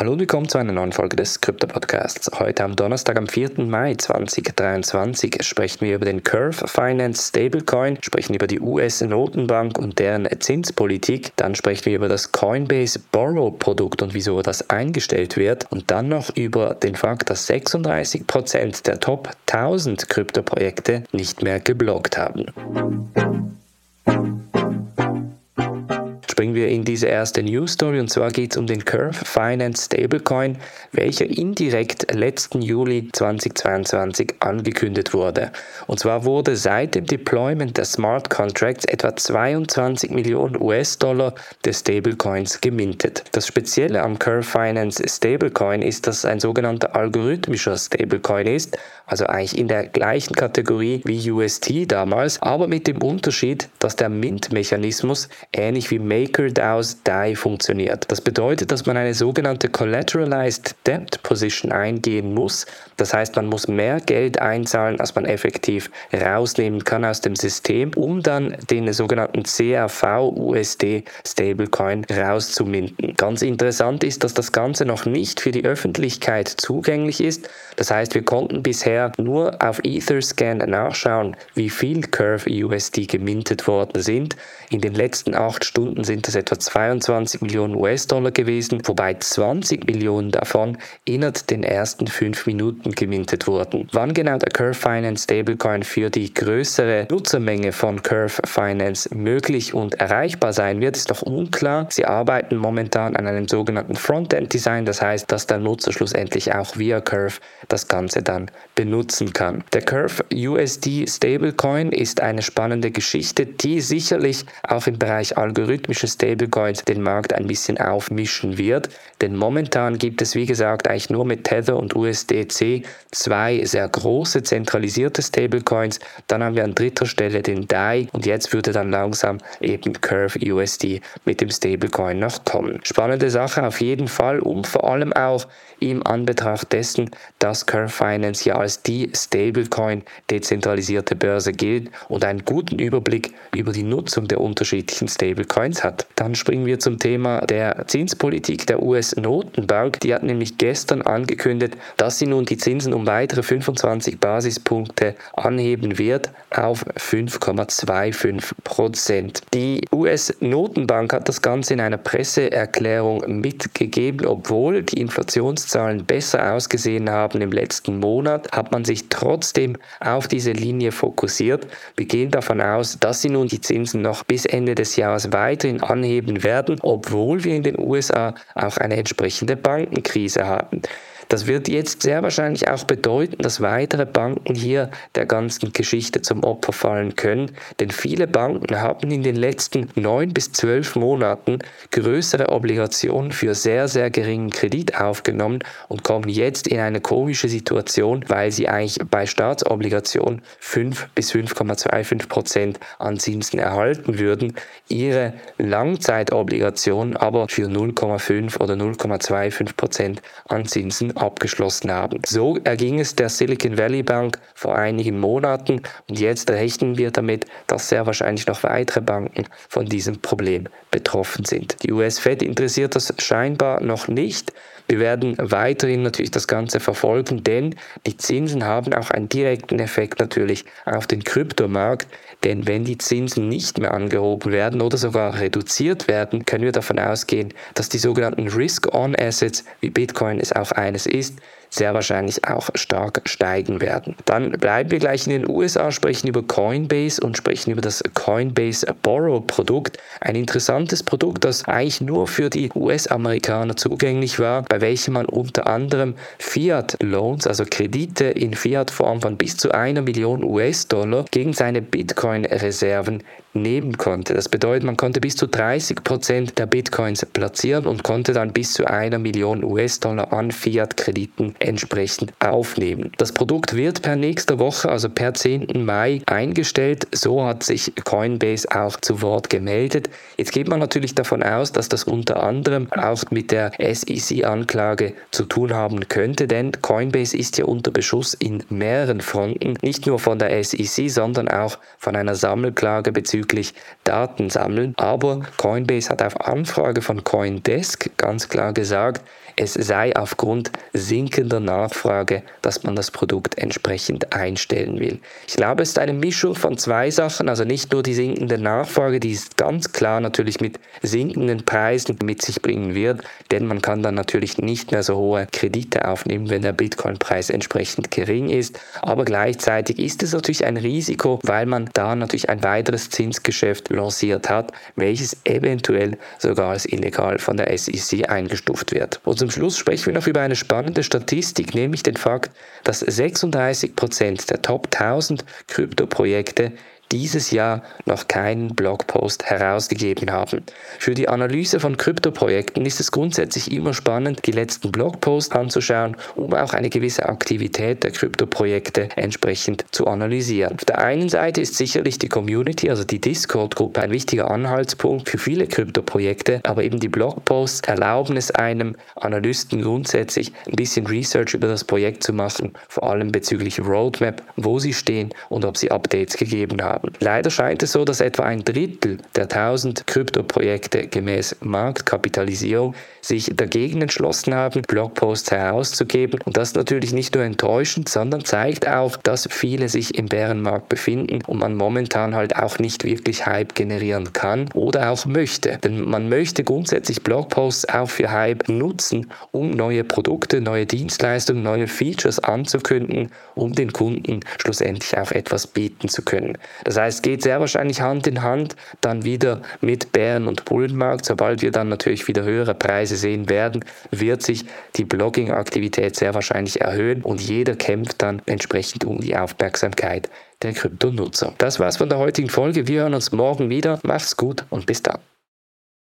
Hallo und willkommen zu einer neuen Folge des Krypto Podcasts. Heute am Donnerstag, am 4. Mai 2023, sprechen wir über den Curve Finance Stablecoin, sprechen über die US-Notenbank und deren Zinspolitik. Dann sprechen wir über das Coinbase Borrow Produkt und wieso das eingestellt wird. Und dann noch über den Fakt, dass 36% der Top 1000 Krypto-Projekte nicht mehr geblockt haben springen wir in diese erste News Story und zwar geht es um den Curve Finance Stablecoin, welcher indirekt letzten Juli 2022 angekündigt wurde. Und zwar wurde seit dem Deployment der Smart Contracts etwa 22 Millionen US-Dollar des Stablecoins gemintet. Das Spezielle am Curve Finance Stablecoin ist, dass es ein sogenannter algorithmischer Stablecoin ist, also eigentlich in der gleichen Kategorie wie UST damals, aber mit dem Unterschied, dass der Mint-Mechanismus ähnlich wie MakerDAO's DAI funktioniert. Das bedeutet, dass man eine sogenannte Collateralized Debt Position eingehen muss. Das heißt, man muss mehr Geld einzahlen, als man effektiv rausnehmen kann aus dem System, um dann den sogenannten CRV USD Stablecoin rauszuminden. Ganz interessant ist, dass das Ganze noch nicht für die Öffentlichkeit zugänglich ist. Das heißt, wir konnten bisher nur auf Etherscan nachschauen, wie viel Curve USD gemintet worden sind. In den letzten acht Stunden sind es etwa 22 Millionen US-Dollar gewesen, wobei 20 Millionen davon innerhalb den ersten fünf Minuten gemintet wurden. Wann genau der Curve Finance Stablecoin für die größere Nutzermenge von Curve Finance möglich und erreichbar sein wird, ist noch unklar. Sie arbeiten momentan an einem sogenannten Frontend-Design, das heißt, dass der Nutzer schlussendlich auch via Curve das Ganze dann benutzt nutzen kann. Der Curve USD Stablecoin ist eine spannende Geschichte, die sicherlich auch im Bereich algorithmische Stablecoins den Markt ein bisschen aufmischen wird, denn momentan gibt es wie gesagt eigentlich nur mit Tether und USDC zwei sehr große zentralisierte Stablecoins, dann haben wir an dritter Stelle den DAI und jetzt würde dann langsam eben Curve USD mit dem Stablecoin noch kommen. Spannende Sache auf jeden Fall und vor allem auch im Anbetracht dessen, dass Curve Finance ja als die Stablecoin dezentralisierte Börse gilt und einen guten Überblick über die Nutzung der unterschiedlichen Stablecoins hat. Dann springen wir zum Thema der Zinspolitik der US-Notenbank. Die hat nämlich gestern angekündigt, dass sie nun die Zinsen um weitere 25 Basispunkte anheben wird auf 5,25 Prozent. Die US-Notenbank hat das Ganze in einer Presseerklärung mitgegeben, obwohl die Inflationszahlen besser ausgesehen haben im letzten Monat, hat man sich trotzdem auf diese Linie fokussiert. Wir gehen davon aus, dass sie nun die Zinsen noch bis Ende des Jahres weiterhin anheben werden, obwohl wir in den USA auch eine entsprechende Bankenkrise haben. Das wird jetzt sehr wahrscheinlich auch bedeuten, dass weitere Banken hier der ganzen Geschichte zum Opfer fallen können, denn viele Banken haben in den letzten neun bis zwölf Monaten größere Obligationen für sehr, sehr geringen Kredit aufgenommen und kommen jetzt in eine komische Situation, weil sie eigentlich bei Staatsobligationen 5 bis 5,25 Prozent an Zinsen erhalten würden, ihre Langzeitobligationen aber für 0,5 oder 0,25 Prozent an Zinsen abgeschlossen haben. So erging es der Silicon Valley Bank vor einigen Monaten und jetzt rechnen wir damit, dass sehr wahrscheinlich noch weitere Banken von diesem Problem betroffen sind. Die US Fed interessiert das scheinbar noch nicht. Wir werden weiterhin natürlich das Ganze verfolgen, denn die Zinsen haben auch einen direkten Effekt natürlich auf den Kryptomarkt. Denn wenn die Zinsen nicht mehr angehoben werden oder sogar reduziert werden, können wir davon ausgehen, dass die sogenannten Risk-on-Assets, wie Bitcoin es auch eines ist, sehr wahrscheinlich auch stark steigen werden. Dann bleiben wir gleich in den USA, sprechen über Coinbase und sprechen über das Coinbase Borrow Produkt. Ein interessantes Produkt, das eigentlich nur für die US-Amerikaner zugänglich war, bei welchem man unter anderem Fiat Loans, also Kredite in Fiat-Form von bis zu einer Million US-Dollar gegen seine Bitcoin-Reserven nehmen konnte. Das bedeutet, man konnte bis zu 30 Prozent der Bitcoins platzieren und konnte dann bis zu einer Million US-Dollar an Fiat-Krediten entsprechend aufnehmen. Das Produkt wird per nächster Woche, also per 10. Mai, eingestellt. So hat sich Coinbase auch zu Wort gemeldet. Jetzt geht man natürlich davon aus, dass das unter anderem auch mit der SEC-Anklage zu tun haben könnte, denn Coinbase ist ja unter Beschuss in mehreren Fronten, nicht nur von der SEC, sondern auch von einer Sammelklage bezüglich bezüglich Daten sammeln. Aber Coinbase hat auf Anfrage von Coindesk ganz klar gesagt, es sei aufgrund sinkender Nachfrage, dass man das Produkt entsprechend einstellen will. Ich glaube, es ist eine Mischung von zwei Sachen, also nicht nur die sinkende Nachfrage, die ist ganz klar natürlich mit sinkenden Preisen mit sich bringen wird, denn man kann dann natürlich nicht mehr so hohe Kredite aufnehmen, wenn der Bitcoin-Preis entsprechend gering ist, aber gleichzeitig ist es natürlich ein Risiko, weil man da natürlich ein weiteres Zinsgeschäft lanciert hat, welches eventuell sogar als illegal von der SEC eingestuft wird. Und zum Schluss sprechen wir noch über eine spannende Statistik, nämlich den Fakt, dass 36% der Top 1000 Kryptoprojekte dieses Jahr noch keinen Blogpost herausgegeben haben. Für die Analyse von Kryptoprojekten ist es grundsätzlich immer spannend, die letzten Blogposts anzuschauen, um auch eine gewisse Aktivität der Kryptoprojekte entsprechend zu analysieren. Auf der einen Seite ist sicherlich die Community, also die Discord-Gruppe, ein wichtiger Anhaltspunkt für viele Kryptoprojekte, aber eben die Blogposts erlauben es einem Analysten grundsätzlich ein bisschen Research über das Projekt zu machen, vor allem bezüglich Roadmap, wo sie stehen und ob sie Updates gegeben haben haben. Leider scheint es so, dass etwa ein Drittel der 1000 Kryptoprojekte gemäß Marktkapitalisierung sich dagegen entschlossen haben, Blogposts herauszugeben. Und das ist natürlich nicht nur enttäuschend, sondern zeigt auch, dass viele sich im Bärenmarkt befinden und man momentan halt auch nicht wirklich Hype generieren kann oder auch möchte. Denn man möchte grundsätzlich Blogposts auch für Hype nutzen, um neue Produkte, neue Dienstleistungen, neue Features anzukündigen, um den Kunden schlussendlich auch etwas bieten zu können. Das heißt, geht sehr wahrscheinlich Hand in Hand dann wieder mit Bären- und Bullenmarkt. Sobald wir dann natürlich wieder höhere Preise sehen werden, wird sich die Blogging-Aktivität sehr wahrscheinlich erhöhen und jeder kämpft dann entsprechend um die Aufmerksamkeit der Kryptonutzer. Das war's von der heutigen Folge. Wir hören uns morgen wieder. Macht's gut und bis dann.